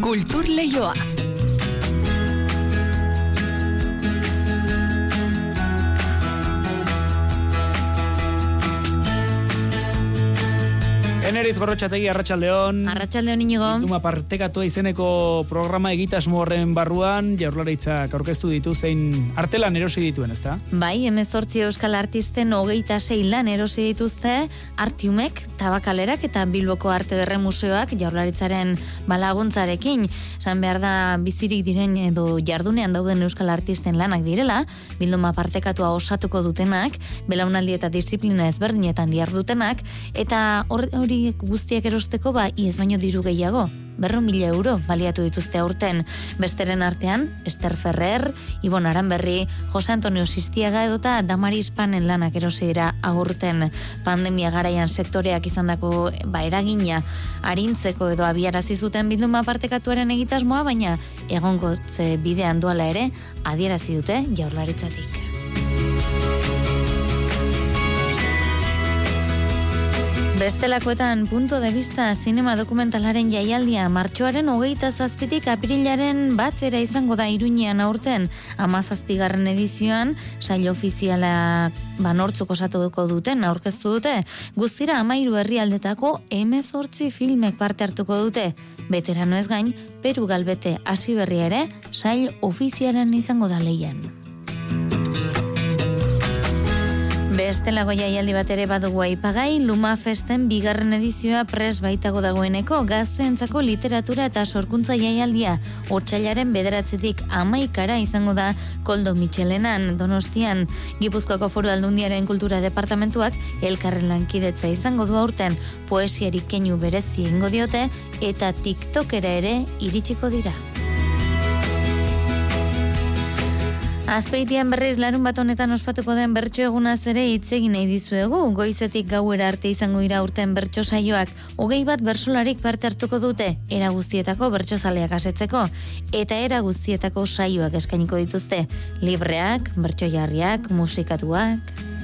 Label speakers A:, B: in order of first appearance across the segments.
A: Kultur Leioa.
B: Eneriz gorrotxategi Arratxaldeon.
C: Arratxaldeon inigo.
B: Duma partekatua izeneko programa egitasmo horren barruan, jaurlaritzak aurkeztu ditu zein artelan erosi dituen, ezta?
C: Bai, emezortzi euskal artisten hogeita sei lan erosi dituzte, artiumek, tabakalerak eta bilboko arte derre museoak jaurlaritzaren balaguntzarekin. San behar da bizirik diren edo jardunean dauden euskal artisten lanak direla, bilduma partekatua osatuko dutenak, belaunaldi eta disiplina ezberdinetan diar dutenak, eta hori guztiak erosteko ba iez baino diru gehiago. Berro mila euro baliatu dituzte aurten. Besteren artean, Esther Ferrer, Ibon Aranberri, Jose Antonio Sistiaga edota Damaris Panen lanak erosi dira agurten pandemia garaian sektoreak izandako ba eragina arintzeko edo abiarazi zuten bilduma partekatuaren egitasmoa, baina egonkotze bidean duala ere adierazi dute jaurlaritzatik. Bestelakoetan punto de vista zinema dokumentalaren jaialdia martxoaren hogeita zazpitik aprilaren batzera izango da iruñean aurten ama zazpigarren edizioan sail ofiziala banortzuk osatuko duten aurkeztu dute guztira amairu herrialdetako emezortzi filmek parte hartuko dute beterano ez gain Peru galbete hasi berria ere sail ofizialen izango da leian. Bestelago jaialdi bat ere badugu aipagai, Luma Festen bigarren edizioa pres baitago dagoeneko gazteentzako literatura eta sorkuntza jaialdia otxailaren bederatzetik amaikara izango da Koldo Michelenan Donostian Gipuzkoako foru aldundiaren kultura departamentuak elkarren lankidetza izango du aurten poesiarik keinu berezi ingo diote eta tiktokera ere iritsiko dira. Azpeitian berriz larun bat honetan ospatuko den bertso egunaz ere hitz egin nahi dizuegu, goizetik gauera arte izango dira urten bertso saioak, hogei bat bersolarik parte hartuko dute, era guztietako bertso zaleak asetzeko, eta era guztietako saioak eskainiko dituzte, libreak, bertso jarriak, musikatuak...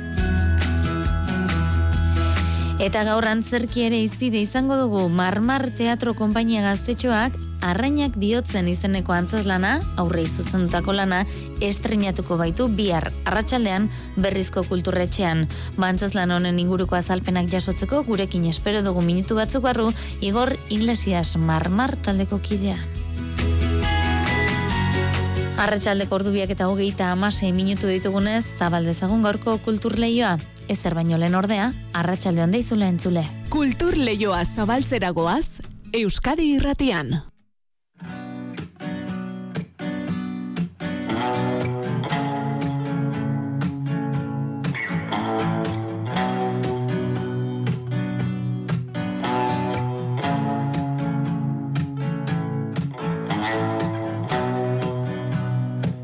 C: Eta gaur antzerki ere izpide izango dugu Marmar Teatro Konpainia Gaztetxoak Arrainak bihotzen izeneko antzazlana, aurre izuzendutako lana, estrenatuko baitu bihar arratsaldean berrizko kulturretxean. Bantzazlan honen inguruko azalpenak jasotzeko gurekin espero dugu minutu batzuk barru, Igor Iglesias Marmar taldeko kidea. Arratxaldeko ordubiak eta hogeita amasei minutu ditugunez, zabaldezagun gaurko kulturleioa. Ez baino lehen ordea, arratsalde honda izule entzule.
A: Kulturleioa zabaltzeragoaz, Euskadi irratian.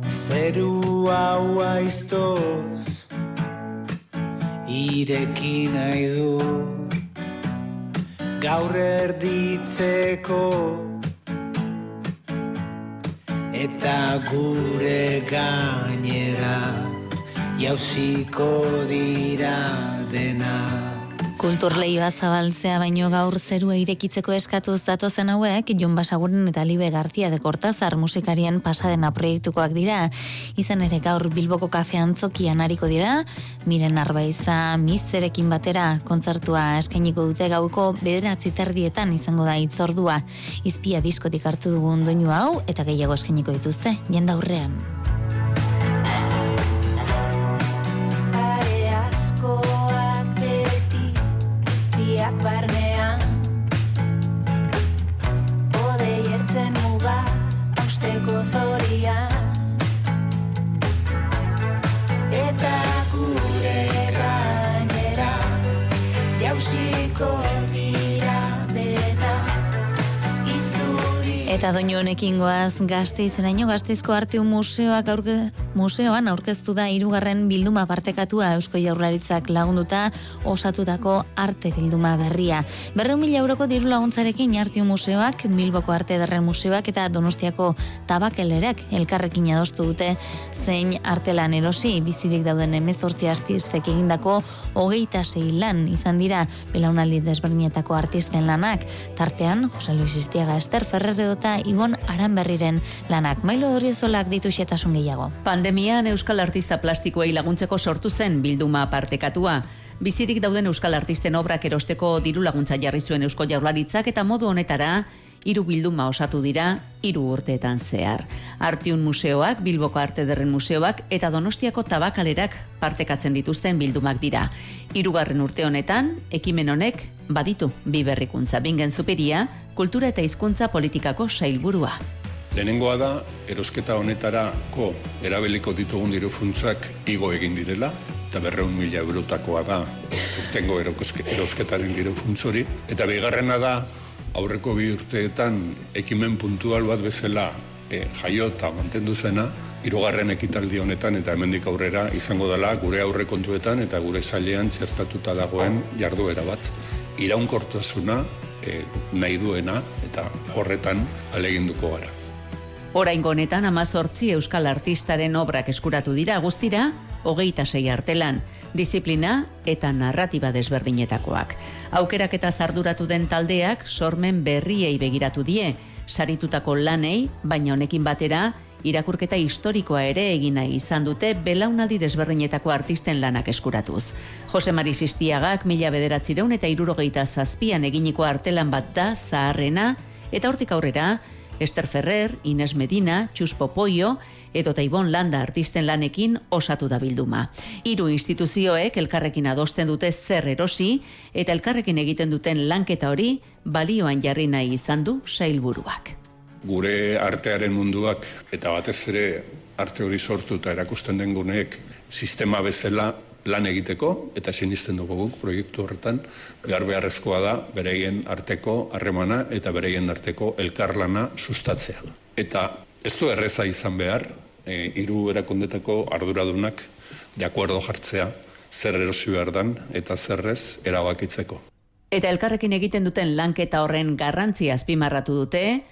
D: Zeru hau aiztoz Ireki nahi du. Gaur erditzeko Eta gure gainera Jauziko dira denak
C: Kulturleioa zabaltzea baino gaur zerua irekitzeko eskatuz datozen hauek, Jon Basaguren eta Libe Garzia de Cortazar musikarien pasadena proiektukoak dira. Izan ere gaur Bilboko kafean zokian hariko dira, miren arbaiza mizerekin batera kontzertua eskainiko dute gauko bederatzi terdietan izango da itzordua. Izpia diskotik hartu dugun doinu hau eta gehiago eskainiko dituzte, jenda aurrean.
E: Eta
C: doinu honekin goaz gazteiz, eraino gazteizko arte museoak aurke, museoan aurkeztu da irugarren bilduma partekatua Eusko Jaurlaritzak lagunduta osatutako arte bilduma berria. Berreun mila euroko diru laguntzarekin arte museoak, Bilboko arte derren museoak eta Donostiako tabakelerak elkarrekin adostu dute zein artelan erosi bizirik dauden emezortzi artistek egindako hogeita sei lan izan dira belaunaldi desberdinetako artisten lanak. Tartean, Jose Luis Istiaga Ester Ferrer eta Ibon Aranberriren lanak. Mailo Orriozolak ditu xetasun gehiago.
F: Pandemian Euskal Artista Plastikoei laguntzeko sortu zen bilduma partekatua. Bizirik dauden Euskal Artisten obrak erosteko diru laguntza jarri zuen Eusko Jaurlaritzak eta modu honetara hiru bilduma osatu dira hiru urteetan zehar. Artiun museoak, Bilboko Arte Derren Museoak eta Donostiako Tabakalerak partekatzen dituzten bildumak dira. Hirugarren urte honetan, ekimen honek baditu bi berrikuntza. Bingen Superia, Kultura eta Hizkuntza Politikako sailburua.
G: Lehenengoa da, erosketa honetarako erabiliko ditugun diru funtsak igo egin direla, eta berreun mila eurotakoa da urtengo eroske- erosketaren diru funtsori. Eta bigarrena da, aurreko bi urteetan ekimen puntual bat bezala e, jaio eta mantendu zena, hirugarren ekitaldi honetan eta hemendik aurrera izango dela gure aurre kontuetan eta gure sailean txertatuta dagoen jarduera bat. Iraunkortasuna e, nahi duena eta horretan aleginduko gara.
F: Oraingo honetan amazortzi euskal artistaren obrak eskuratu dira guztira, hogeita sei artelan, disiplina eta narratiba desberdinetakoak. Aukerak eta zarduratu den taldeak sormen berriei begiratu die, saritutako lanei, baina honekin batera, irakurketa historikoa ere egin nahi izan dute belaunaldi desberdinetako artisten lanak eskuratuz. Jose Mari Sistiagak mila bederatzireun eta irurogeita zazpian eginiko artelan bat da zaharrena, eta hortik aurrera, Esther Ferrer, Ines Medina, Txus Popoio, edo Taibon Landa artisten lanekin osatu da bilduma. Hiru instituzioek elkarrekin adosten dute zer erosi, eta elkarrekin egiten duten lanketa hori balioan jarri nahi izan du sailburuak.
G: gure artearen munduak eta batez ere arte hori sortu eta erakusten den guneek sistema bezala lan egiteko eta sinisten dugu guk proiektu horretan behar beharrezkoa da bereien arteko harremana eta bereien arteko elkarlana sustatzea. Eta ez du erreza izan behar, e, hiru erakundetako arduradunak de acuerdo jartzea zer erosi behar dan eta zerrez erabakitzeko.
F: Eta elkarrekin egiten duten lanketa horren garrantzia azpimarratu dute,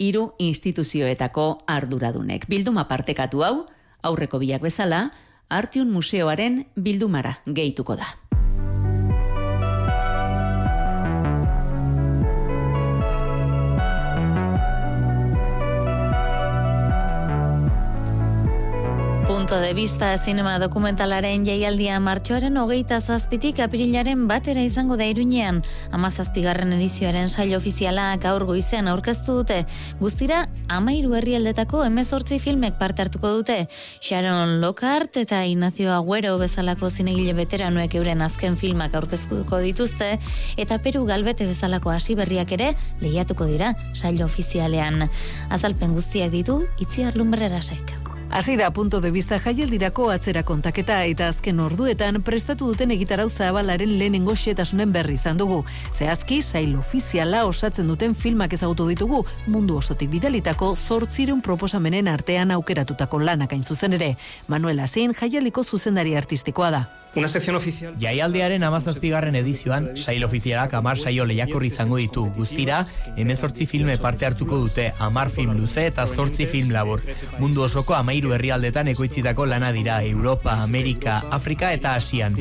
F: hiru instituzioetako arduradunek. Bilduma partekatu hau, aurreko biak bezala, Artiun Museoaren bildumara gehituko da.
C: Punto de vista zinema dokumentalaren jaialdia martxoaren hogeita zazpitik apirilaren batera izango da iruñean. Amazazpigarren edizioaren saio ofiziala gaur goizean aurkeztu dute. Guztira, amairu herrialdetako emezortzi filmek parte hartuko dute. Sharon Lockhart eta Ignacio Agüero bezalako zinegile veteranoek euren azken filmak aurkeztuko dituzte, eta Peru Galbete bezalako hasi berriak ere lehiatuko dira saio ofizialean. Azalpen guztiak ditu, itziar lumbrerasek.
H: Hasi da punto de vista jaialdirako atzera kontaketa eta azken orduetan prestatu duten egitarau zabalaren lehenengo xetasunen berri izan dugu. Zehazki, sail ofiziala osatzen duten filmak ezagutu ditugu, mundu osotik bidalitako zortzirun proposamenen artean aukeratutako lanak hain zuzen ere. Manuel Asin jaialiko zuzendari artistikoa da.
I: Una sección oficial.
J: Jaialdiaren amazazpigarren edizioan, sail ofizialak amar saio lehiakorri izango ditu. Guztira, hemezortzi filme parte hartuko dute, amar film luze eta zortzi film labur. Mundu osoko amairu herrialdetan ekoitzitako lana dira, Europa, Amerika, Afrika eta Asian.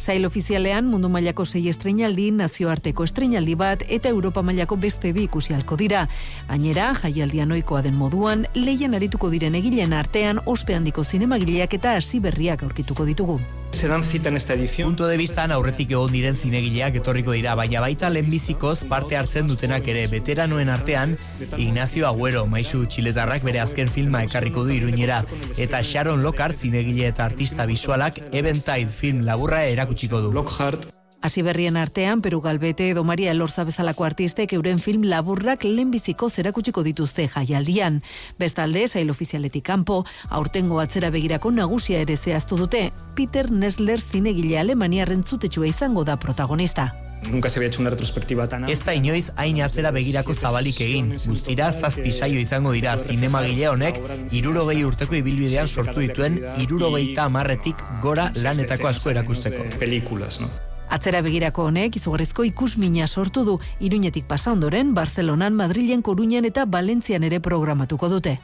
H: Sail ofizialean mundu mailako sei estreinaldi, nazioarteko estreinaldi bat eta Europa mailako beste bi ikusi halko dira. Gainera, jaialdian ohikoa den moduan, lehian arituko diren egileen artean ospe handiko zinemagileak eta hasi berriak aurkituko ditugu.
I: Se dan cita en esta edición.
J: Punto de vistan aurretik egon diren zinegileak etorriko dira, baina baita lehenbizikoz parte hartzen dutenak ere veteranoen artean, Ignacio Agüero, maisu txiletarrak bere azken filma ekarriko du iruñera, eta Sharon Lockhart zinegile eta artista visualak Eventide film laburra erakutsiko du.
I: Lockhart.
H: Hasi berrien artean, Peru Galbete edo Maria Elorza bezalako artistek euren film laburrak lehenbiziko zerakutsiko dituzte jaialdian. Bestalde, sail ofizialetik kanpo, aurtengo atzera begirako nagusia ere zehaztu dute, Peter Nesler zinegile alemaniarren zutetxua izango da protagonista.
I: Nunca se había hecho una retrospectiva tan
J: Ez da inoiz hain atzera begirako zabalik egin. Guztira zazpi saio izango dira zinemagile honek irurogei urteko ibilbidean sortu dituen irurogeita amarretik gora lanetako asko erakusteko.
I: películas, ¿no?
H: Atzera begirako honek izugarrizko ikusmina sortu du Iruñetik pasa ondoren, Barcelonan, Madrilen, Koruñan eta Valentzian ere programatuko dute.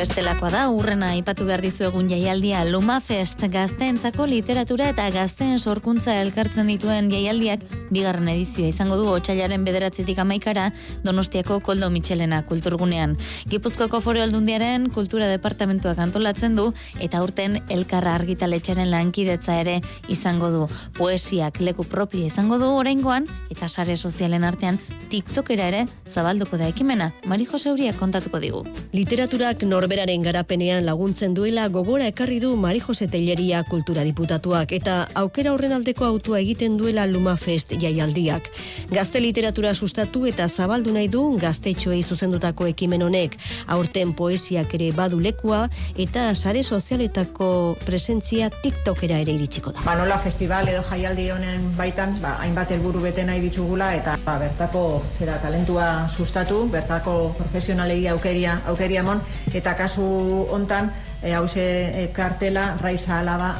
C: Bestelakoa da, urrena aipatu behar dizu egun jaialdia Luma Fest gazteentzako literatura eta gazteen sorkuntza elkartzen dituen jaialdiak bigarren edizioa izango du otxailaren bederatzetik amaikara Donostiako Koldo Michelena kulturgunean. Gipuzkoako foro aldundiaren kultura departamentuak antolatzen du eta aurten elkarra argitaletxaren lankidetza ere izango du. Poesiak leku propio izango du oraingoan eta sare sozialen artean TikTokera ere zabalduko da ekimena. Mari Jose Uriak kontatuko digu.
K: Literaturak norberaren garapenean laguntzen duela gogora ekarri du Mari Jose Telleria kultura diputatuak eta aukera horren aldeko autua egiten duela Luma Fest jaialdiak. Gazte literatura sustatu eta zabaldu nahi du gaztetxoei zuzendutako ekimen honek. Aurten poesiak ere badu lekua eta sare sozialetako presentzia TikTokera ere iritsiko da.
L: Ba, nola festival edo jaialdi honen baitan, ba, hainbat helburu bete nahi ditugula eta ba, bertako zera talentua sustatu, bertako profesionalei aukeria, aukeria mon, eta kasu hontan e, hause e, kartela raiza alaba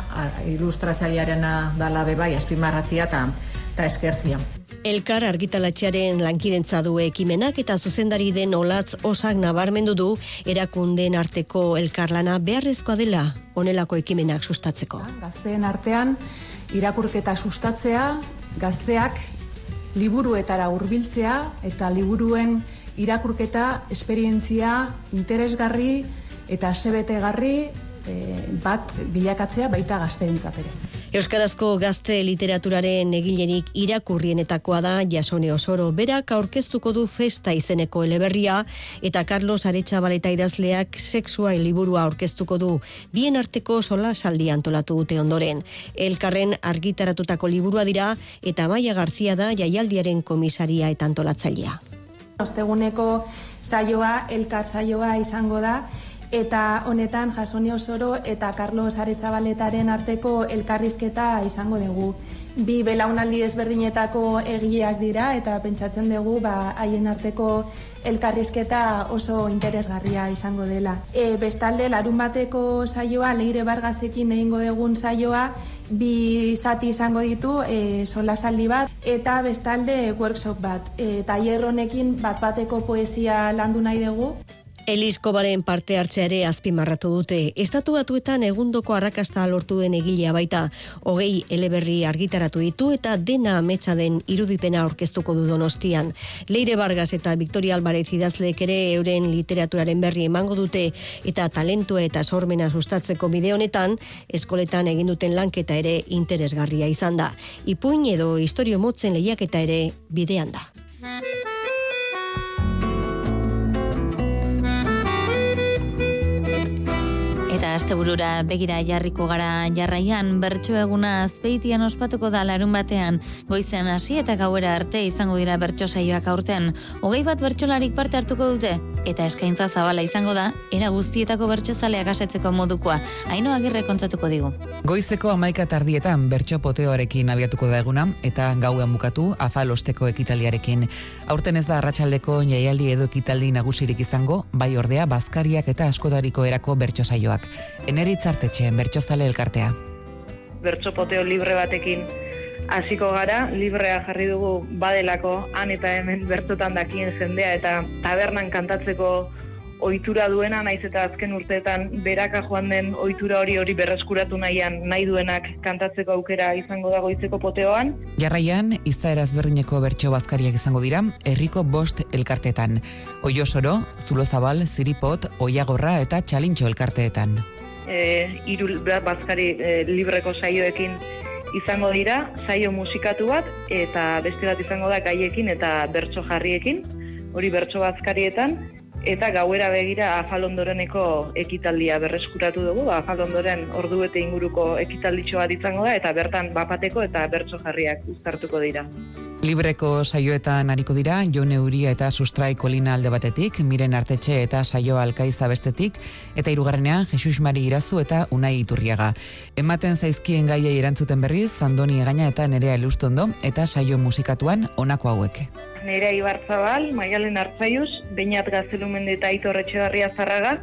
L: ilustratzailearena dala bebai, azpimarratzia eta eta eskertzia.
K: Elkar argitalatxearen lankidentza du ekimenak eta zuzendari den olatz osak nabarmendu du erakundeen arteko elkarlana beharrezkoa dela onelako ekimenak sustatzeko.
L: Gazteen artean irakurketa sustatzea, gazteak liburuetara hurbiltzea eta liburuen irakurketa esperientzia interesgarri eta sebetegarri e, bat bilakatzea baita gazteentzat ere.
K: Euskarazko gazte literaturaren egilerik irakurrienetakoa da Jasone Osoro berak aurkeztuko du festa izeneko eleberria eta Carlos Aretxabaleta idazleak sexua liburua aurkeztuko du bien arteko sola saldi antolatu dute ondoren. Elkarren argitaratutako liburua dira eta Maia Garzia da jaialdiaren komisaria eta antolatzailea.
M: Osteguneko saioa, elkar saioa izango da, eta honetan Jasone Osoro eta Carlos Aretzabaletaren arteko elkarrizketa izango dugu. Bi belaunaldi ezberdinetako egileak dira eta pentsatzen dugu ba haien arteko elkarrizketa oso interesgarria izango dela. E, bestalde, larun bateko saioa, leire bargasekin egingo dugun saioa, bi zati izango ditu, e, solasaldi bat, eta bestalde workshop bat. E, tailer honekin bat bateko poesia landu nahi dugu.
K: Eliskobaren parte hartzeare azpimarratu dute. Estatu batuetan egundoko arrakasta lortu den egilea baita, hogei eleberri argitaratu ditu eta dena ametsa den irudipena aurkeztuko du donostian. Leire Vargas eta Victoria Alvarez idazleek ere euren literaturaren berri emango dute eta talentua eta sormena sustatzeko bide honetan, eskoletan egin duten lanketa ere interesgarria izan da. Ipuin edo historio motzen lehiaketa ere bidean da.
C: Eta asteburura begira jarriko gara jarraian bertso eguna azpeitian ospatuko da larun batean goizean hasi eta gauera arte izango dira bertso saioak aurten. Hogei bat bertsolarik parte hartuko dute eta eskaintza zabala izango da era guztietako bertsozaleak asetzeko modukoa. Aino agirre kontatuko digu.
N: Goizeko amaika tardietan bertso poteoarekin abiatuko da eguna eta gauean bukatu afalosteko ekitaliarekin. Aurten ez da arratsaldeko jaialdi edo ekitaldi nagusirik izango, bai ordea bazkariak eta askotariko erako bertso saioak. Eneritz artetxeen bertsozale elkartea.
O: bertso poteo libre batekin hasiko gara, librea jarri dugu badelako han eta hemen bertsotan dakien jendea eta tabernan kantatzeko ohitura duena naiz eta azken urteetan beraka joan den ohitura hori hori berreskuratu nahian nahi duenak kantatzeko aukera izango da goitzeko poteoan.
N: Jarraian, izaera ezberdineko bertso bazkariak izango dira, herriko bost elkartetan. Oio soro, zulo zabal, ziripot, oiagorra eta txalintxo elkarteetan.
O: E, iru bazkari e, libreko saioekin izango dira, saio musikatu bat, eta beste bat izango da gaiekin eta bertso jarriekin, hori bertso bazkarietan, eta gauera begira afalondoreneko ekitaldia berreskuratu dugu, ba, afalondoren ordu eta inguruko ekitalditxo bat izango da, eta bertan bapateko eta bertso jarriak uztartuko dira.
N: Libreko saioetan ariko dira, Jone Uria eta Sustrai Kolina alde batetik, Miren Artetxe eta Saio Alkaiza bestetik, eta hirugarrenean Jesus Mari Irazu eta Unai Iturriaga. Ematen zaizkien gaiei erantzuten berriz, Andoni Egaina eta Nerea Elustondo, eta saio musikatuan honako hauek.
O: Nerea Ibarzabal, Maialen Artzaius, Beinat Gaztelumende eta Aitor Etxebarria Zarraga,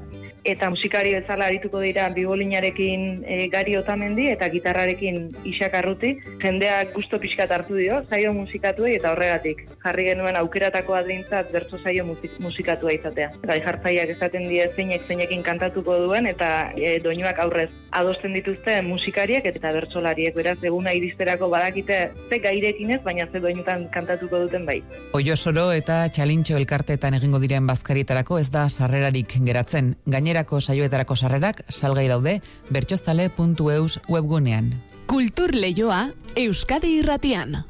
O: eta musikari bezala arituko dira bibolinarekin e, Gari Otamendi eta gitarrarekin Isak Arruti. Jendeak gusto pixkat hartu dio, saio musikatuei eta horregatik. Jarri genuen aukeratako adintzat bertso musik, musikatua izatea. Gai jartzaiak esaten die zeinek zeinekin kantatuko duen eta e, doinuak aurrez adosten dituzte musikariek eta bertsolariek. Beraz, eguna iristerako badakite ze gairekin ez, baina ze doinutan kantatuko duten bai.
N: Oio soro eta txalintxo elkarteetan egingo diren bazkarietarako ez da sarrerarik geratzen. Gainerako saioetarako sarrerak salgai daude bertxoztale.eus webgunean.
A: Kultur leioa Euskadi irratian.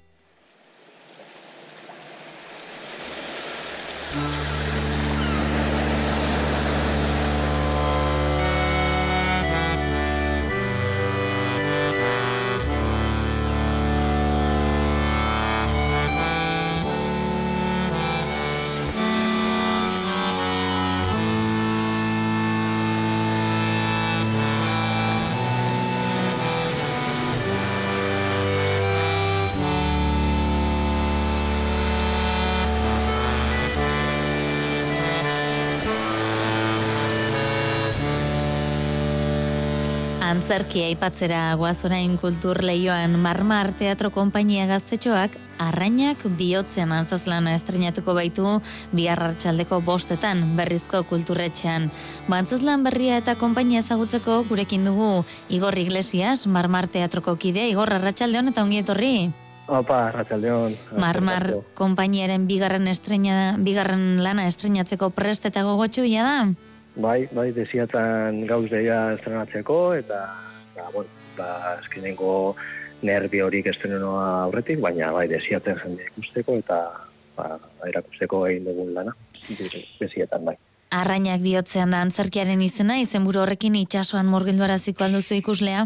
C: Antzerki aipatzera guazorain kultur leioan Marmar Teatro Konpainia gaztetxoak arrainak bihotzean antzazlana estrenatuko baitu bihar hartxaldeko bostetan berrizko kulturretxean. Bantzazlan berria eta konpainia ezagutzeko gurekin dugu Igor Iglesias, Marmar Teatroko kidea, Igor Arratxaldeon eta ongi etorri.
P: Opa, Arratxaldeon.
C: Marmar konpainiaren bigarren estrena, bigarren lana estrenatzeko prest eta gogotxu da?
P: Bai, bai, desiatan gauz deia estrenatzeko, eta, ba, bueno, ba, eskinengo nervi horik estrenoa aurretik, baina bai, desiaten jende ikusteko, eta, ba, erakusteko egin dugun lana, desietan bai.
C: Arrainak bihotzean da antzerkiaren izena, izenburu horrekin itsasoan murgildu araziko alduzu ikuslea?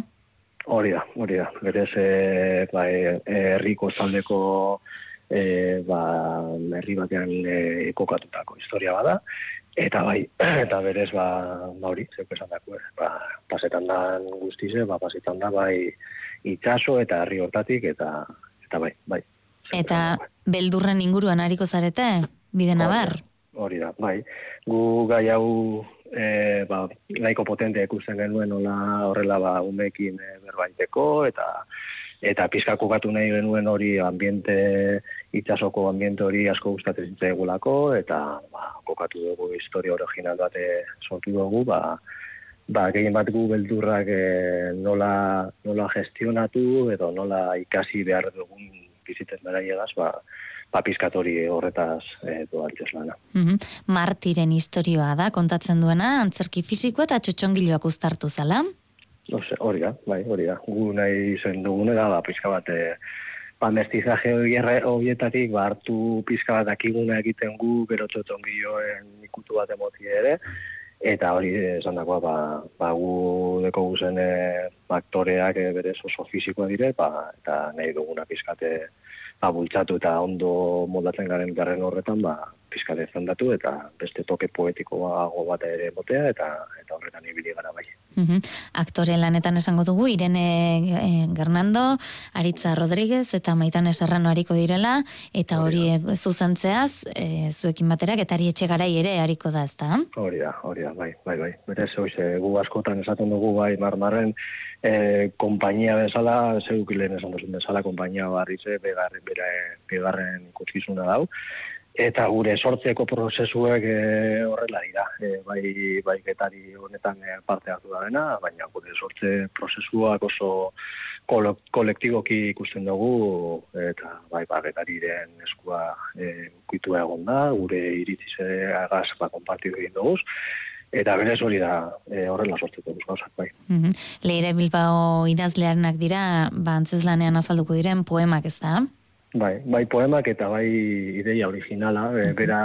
P: Hori da, hori da. Berez, e, bai, herriko zaldeko e, ba, herri batean e, kokatutako historia bada, Eta bai, eta berez, ba, ba hori, zeuk esan dako, eh? ba, pasetan da guztize, ba, pasetan da, bai, itxaso eta herri hortatik, eta, eta bai, bai.
C: Eta beldurren inguruan hariko zarete, bide nabar?
P: Hori da, bai. Gu gai hau, e, ba, nahiko potente ikusten genuen, hola, horrela, ba, umekin e, berbaiteko, eta, eta pizkako batu nahi genuen hori ambiente itsasoko ambiente hori asko gustatzen zitzaigulako eta ba, kokatu dugu historia original bat eh, sortu dugu ba, ba gehien bat gu beldurrak e, nola, nola gestionatu edo nola ikasi behar dugun bizitzen beraiegaz ba, ba pizkatori horretaz e, doan lana.
C: Mm Martiren historioa da, kontatzen duena, antzerki fisiko eta txotxongiloak uztartu zala?
P: No sé, hori da, bai, hori da. Gu nahi zen dugunera, ba, pizka bat, e, ba, mestizaje horietatik, ba, hartu pizka bat akiguna egiten gu, gero txotongioen ikutu bat emoti ere, eta hori esan dagoa, ba, ba, gu deko guzen e, aktoreak e, berez oso fizikoa dire, ba, eta nahi duguna pizkate ba, bultzatu eta ondo moldatzen garen garren horretan, ba, pizkate zandatu, eta beste toke poetikoa bat ere botea, eta, eta horretan ibili gara bai.
C: Uhum. Aktore lanetan esango dugu, Irene e, Gernando, Aritza Rodríguez eta Maitane Serrano hariko direla, eta hori e, zuzentzeaz, e, zuekin baterak, eta ari etxe garai ere hariko da, ezta?
P: Hori da, hori da, bai, bai, bai. Berez, hoize, gu askotan esaten dugu, bai, marmarren, e, kompainia bezala, zeukilen esan duzun bezala, kompainia barrize, begarren, begarren ikuskizuna dau, eta gure sortzeko prozesuek e, horrela dira. E, bai, bai getari honetan e, parte hartu da dena, baina gure sortze prozesuak oso kolektiboki ikusten dugu, eta bai, ba, getariren eskua e, ukitu egon da, gure iritzize agaz ba, konpartidu egin dugu, Eta berez hori da e, horrela sortzeko gauzak bai.
C: Mm Leire Bilbao idazlearenak dira, ba, antzeslanean azalduko diren poemak ez da?
P: Bai, bai poemak eta bai ideia originala, e, bera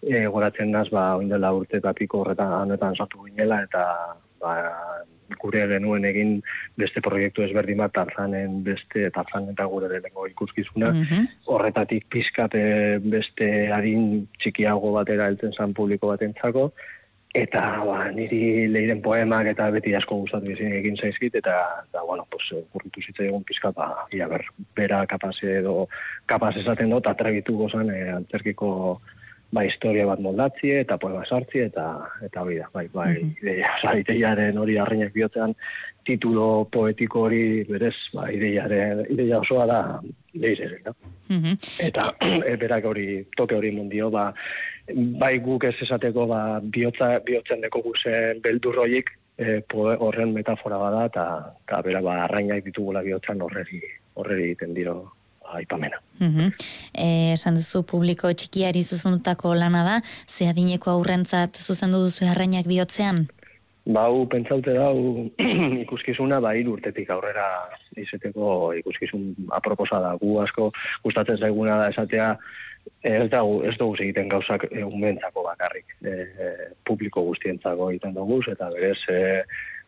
P: e, goratzen naz, ba, oindela urte eta piko horretan honetan sartu ginela, eta ba, gure genuen egin beste proiektu ezberdin bat tarzanen beste, tarzan eta gure denengo ikuskizuna, horretatik pizkate beste harin txikiago batera heltzen zan publiko batentzako, eta ba, niri leiren poemak eta beti asko gustatu izin egin zaizkit eta da bueno pues urritu zitza egun pizka ba ia ber bera kapase edo kapase esaten dut atrebitu gozan e, antzerkiko ba, historia bat moldatzi eta poema sartzi eta eta hori da, bai, bai, ideia, oza, ideiaren hori arreinak bihotzean, titulo poetiko hori berez, ba, ideiaren, ideia osoa da, leire, da.
C: Mhm.
P: Eta e, berak hori, toke hori mundio, ba, bai guk ez esateko, ba, bihotza, bihotzen deko guzen beldurroik, e, horren metafora bada, eta, eta bera, ba, arrainak ditugula bihotzan horreri, horreri egiten diro aipamena.
C: Mhm. Eh, esan duzu publiko txikiari zuzendutako lana da, ze adineko aurrentzat zuzendu duzu arrainak bihotzean?
P: Ba, hu, pentsaute da, hu, ikuskizuna, ba, hiru urtetik aurrera izeteko ikuskizun aproposa da. Gu asko gustatzen zaiguna da esatea, ez da, ez dugu egiten gauzak e, umentzako bakarrik. E, publiko guztientzako egiten dugu, eta berez, e,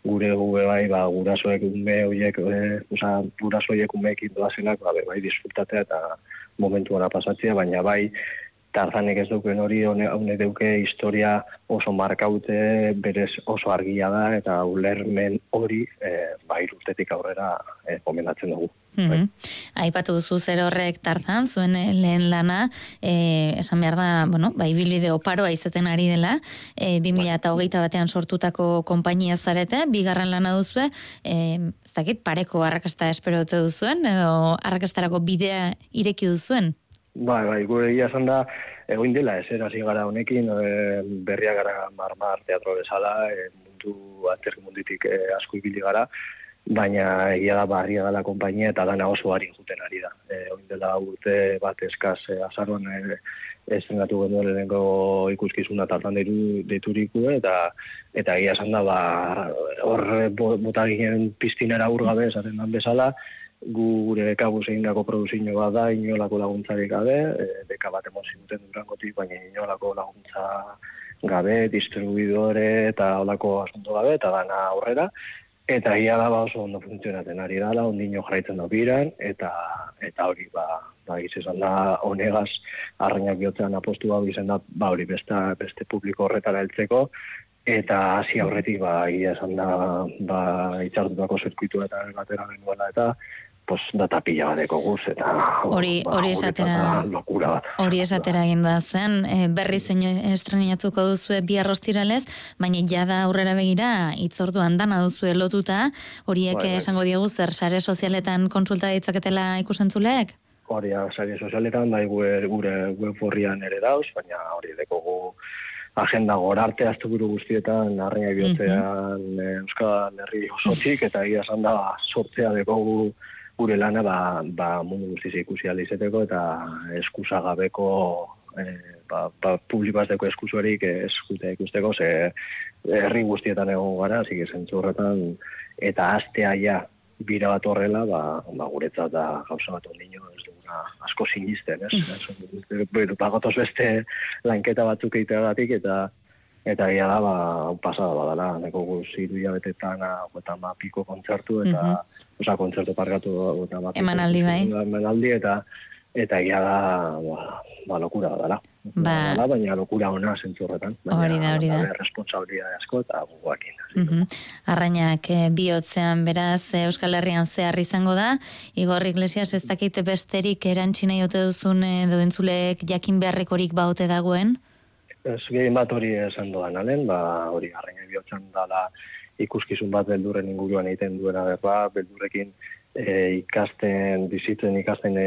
P: gure gure bai, ba, gurasoek ume horiek, e, oza, guraso horiek umeekin doazenak, ba, bai, disfrutatea eta momentuara pasatzea, baina bai, Tarzanek ez duken hori, hone, hone deuke historia oso markaute, berez oso argia da, eta ulermen hori, e, bai, urtetik aurrera e, komendatzen dugu.
C: Mhm. Aipatu duzu zer horrek tarzan, zuen eh, lehen lana, eh, esan behar da, bueno, bai bilbide oparoa izaten ari dela, eh, 2000 eta hogeita batean sortutako konpainia zarete, bigarren lana duzue, eh, ez dakit, pareko arrakasta espero dute duzuen, edo arrakastarako bidea ireki duzuen?
P: Bai, bai, gure egia esan da, egoin dela, ez hasi gara honekin, e, berria gara marmar teatro bezala, e, mundu aterri munditik e, asko ibili gara, baina egia da barria dela konpainia eta dana oso ari juten ari da. E, oin dela urte bat eskaz e, azaroan e, estrenatu genuen lehenko ikuskizuna tartan deitu, deituriku eta eta egia esan da ba, hor bo- bota ginen piztinera urgabe esaten dan bezala gu gure deka egindako produzio bat da inolako laguntzarik gabe e, deka bat emon zinuten durangotik baina inolako laguntza gabe, distribuidore eta olako asunto gabe eta dana aurrera Eta ia da ba oso ondo funtzionatzen. Ari dala, ondino jarraitzen da biran, eta eta hori ba, ba izan da honegaz arrainak bihotzean apostu hau izan da, ba hori beste, beste publiko horretara heltzeko, eta hasi aurretik ba ia esan da ba itxartutako zirkuitu eta batera genuela eta pues data pila badeko guz eta
C: Hori-
P: ba,
C: hori esatera-
P: da lokura bat.
C: Hori esatera egin da zen, e, berri zein estrenatuko duzue bi arrostiralez, baina jada aurrera begira itzorduan dana duzue lotuta, horiek
P: Bai, bai.
C: esango diegu zer sare sozialetan kontsulta ditzaketela ikusentzuleek?
P: Hori da, sare sozialetan, bai gure, gure web horrian ere dauz, baina hori dekogu agenda gorarte asteburu guztietan arraina bihotzean eh, Euskal Herri osotik, eta egia esan da sortzea dekogu gure lana ba, ba mundu guztiz ikusi ahal izeteko eta eskusagabeko eh, ba, ba, publikoazteko eskusuarik eskute ikusteko, ze herri guztietan egon gara, zik zentzu horretan, eta astea ja bira bat horrela, ba, ba guretzat da gauza bat ondino, ez duguna asko sinisten, ez? ez bueno, pagotos beste lanketa batzuk egiteagatik, eta eta ia da, ba, hau pasada badala, neko guz hiru hilabetetan eta ma piko kontzertu, eta,
C: Mhm.
P: oza, kontzertu parkatu, eta ma
C: Emanaldi, bai.
P: emanaldi, eta eta ia da, ba, ba lokura dala.
C: Ba-
P: Dala, baina lokura ona zentzu horretan.
C: Hori da, hori da.
P: Responsabilidade asko eta guakin.
C: Mhm. Arrainak eh, bihotzean beraz eh, Euskal Herrian zehar izango da. Igor Iglesias ez dakite besterik erantzi nahi ote duzun eh, edo entzuleek jakin beharrekorik baute dagoen?
P: Ez gehien bat hori esan doan alen, ba, hori garraina bihotzen dala ikuskizun bat beldurren inguruan egiten duena berba, beldurrekin e, ikasten, bizitzen ikasten e,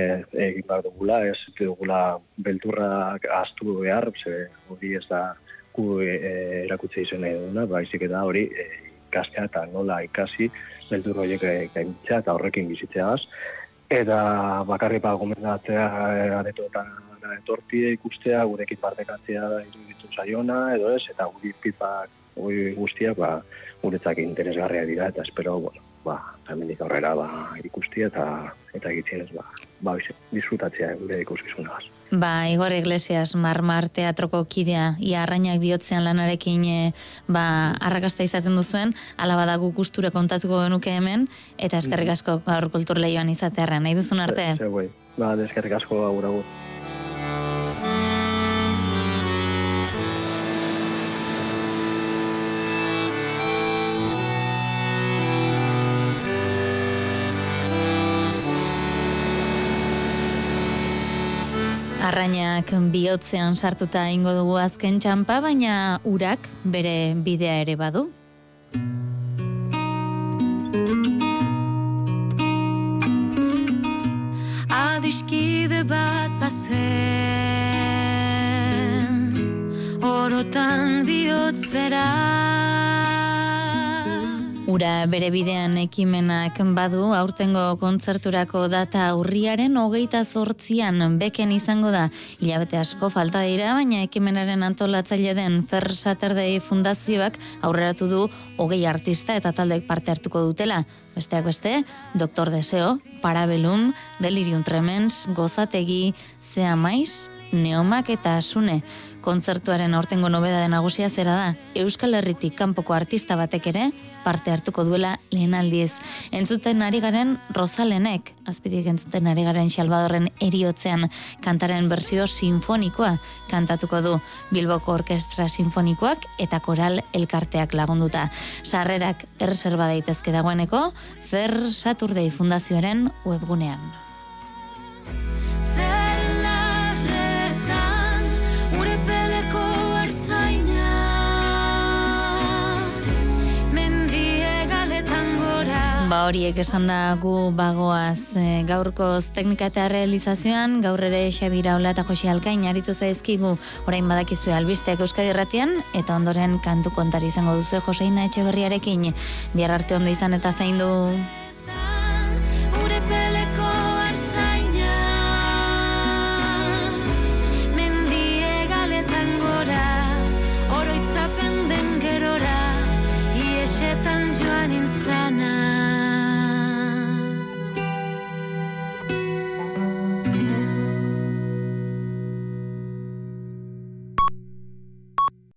P: egin behar dugula, ez dugula beldurrak astu behar, ze hori ez da gu e, e, erakutze izan nahi duguna, baizik eta hori e, ikastea eta nola ikasi beldur horiek e, gainditzea eta horrekin bizitzeaz. Eta bakarri ba gomendatzea e, etortie ikustea, gurekin partekatzea iruditu zaiona, edo ez, eta guri pipak hori guztiak ba, guretzak interesgarria dira, eta espero, bueno, ba, hemendik aurrera ba, ikustia eta eta egitzenez ba, ba, bize, disfrutatzea gure ikuskizunagaz.
C: Ba, Igor Iglesias Marmar teatroko kidea, ia arrainak bihotzean lanarekin e, ba, arrakasta izaten duzuen, ala badagu gustura kontatuko genuke hemen, eta eskerrik asko gaur kultur lehioan izatearren, nahi duzun arte?
P: Ze, ze, ba, deskerrik asko agur
C: Arrainak bihotzean sartuta ingo dugu azken txampa, baina urak bere bidea ere badu.
E: Adiskide bat bazen Orotan bihotz bera
C: Ura bere bidean ekimenak badu, aurtengo kontzerturako data urriaren hogeita zortzian beken izango da. Hilabete asko falta dira, baina ekimenaren antolatzaile den Fer Saturday Fundazioak aurreratu du hogei artista eta taldek parte hartuko dutela. Besteak beste, Doktor Deseo, Parabellum, Delirium Tremens, Gozategi, Zea Maiz, Neomak eta Asune. Kontzertuaren aurtengo nobeda den nagusia zera da, Euskal Herritik kanpoko artista batek ere parte hartuko duela lehen aldiz. Entzuten ari garen Rosalenek, azpitik entzuten ari garen Xalbadorren eriotzean kantaren bersio sinfonikoa kantatuko du Bilboko Orkestra Sinfonikoak eta Koral Elkarteak lagunduta. Sarrerak erreserba daitezke dagoeneko Fer Saturday Fundazioaren webgunean. Horiek esan da gu bagoaz e, gaurkoz teknika eta realizazioan, gaur ere Xabira Ola eta Josi Alkain aritu zaizkigu orain badakizue albisteak Euskadi Irratian eta ondoren kantu kontari izango duzu Joseina Etxeberriarekin. Bihar arte ondo izan eta zaindu.